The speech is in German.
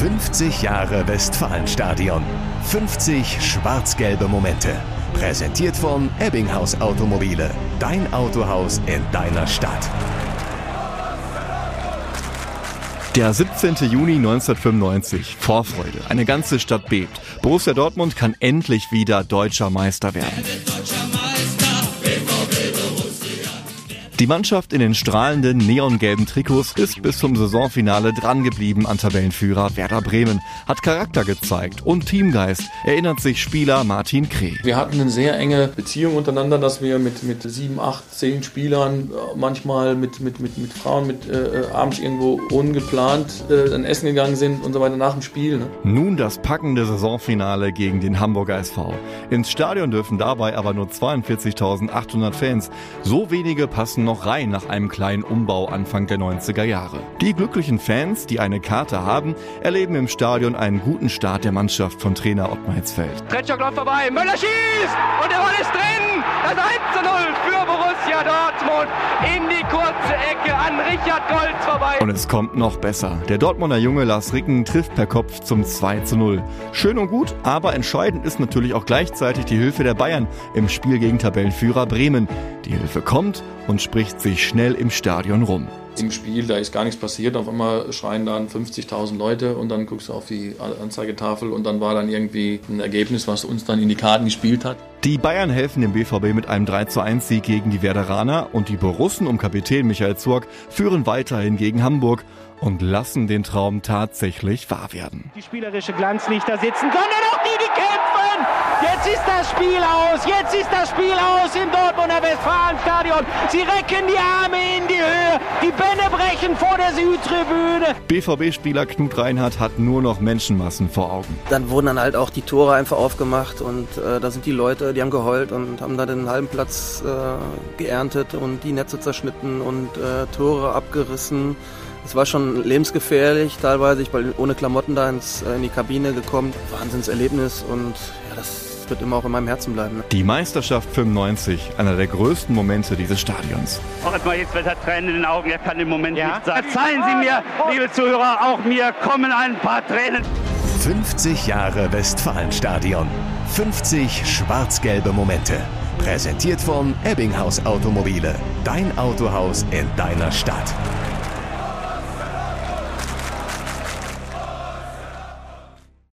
50 Jahre Westfalenstadion. 50 schwarz-gelbe Momente. Präsentiert von Ebbinghaus Automobile. Dein Autohaus in deiner Stadt. Der 17. Juni 1995. Vorfreude. Eine ganze Stadt bebt. Borussia Dortmund kann endlich wieder deutscher Meister werden. Die Mannschaft in den strahlenden neongelben Trikots ist bis zum Saisonfinale drangeblieben an Tabellenführer Werder Bremen, hat Charakter gezeigt und Teamgeist, erinnert sich Spieler Martin Kreh. Wir hatten eine sehr enge Beziehung untereinander, dass wir mit, mit sieben, acht, zehn Spielern äh, manchmal mit, mit, mit, mit Frauen mit äh, äh, abends irgendwo ungeplant äh, dann essen gegangen sind und so weiter nach dem Spiel. Ne? Nun das packende Saisonfinale gegen den Hamburger SV. Ins Stadion dürfen dabei aber nur 42.800 Fans. So wenige passen noch rein nach einem kleinen Umbau Anfang der 90er Jahre. Die glücklichen Fans, die eine Karte haben, erleben im Stadion einen guten Start der Mannschaft von Trainer Ottmar Hitzfeld. Tretschok läuft vorbei, Möller schießt und der Ball ist drin. Das 1 zu 0 für Dortmund in die kurze Ecke an Richard Golds vorbei. Und es kommt noch besser. Der Dortmunder Junge Lars Ricken trifft per Kopf zum 2 zu 0. Schön und gut, aber entscheidend ist natürlich auch gleichzeitig die Hilfe der Bayern im Spiel gegen Tabellenführer Bremen. Die Hilfe kommt und spricht sich schnell im Stadion rum. Im Spiel, da ist gar nichts passiert. Auf einmal schreien dann 50.000 Leute und dann guckst du auf die Anzeigetafel und dann war dann irgendwie ein Ergebnis, was uns dann in die Karten gespielt hat. Die Bayern helfen dem BVB mit einem 3 zu 1 Sieg gegen die Werderaner und die Borussen um Kapitän Michael Zurk führen weiterhin gegen Hamburg und lassen den Traum tatsächlich wahr werden. Die spielerische Glanzlichter sitzen, sondern auch die, die kämpfen! Jetzt ist das Spiel aus, jetzt ist das Spiel aus im Dortmunder Westfalenstadion. Sie recken die Arme in die Höhe, die Bälle brechen vor der Südtribüne. BVB-Spieler Knut Reinhardt hat nur noch Menschenmassen vor Augen. Dann wurden dann halt auch die Tore einfach aufgemacht und äh, da sind die Leute, die haben geheult und haben da den halben Platz äh, geerntet und die Netze zerschnitten und äh, Tore abgerissen. Es war schon lebensgefährlich, teilweise. Ich bin ohne Klamotten da ins, äh, in die Kabine gekommen. Wahnsinnserlebnis und ja, das wird immer auch in meinem Herzen bleiben. Ne? Die Meisterschaft 95, einer der größten Momente dieses Stadions. Auch erstmal jetzt hat Tränen in den Augen, er kann im Moment ja? nicht sagen. Verzeihen Sie mir, liebe Zuhörer, auch mir kommen ein paar Tränen. 50 Jahre Westfalenstadion. 50 schwarz-gelbe Momente. Präsentiert von Ebbinghaus Automobile. Dein Autohaus in deiner Stadt.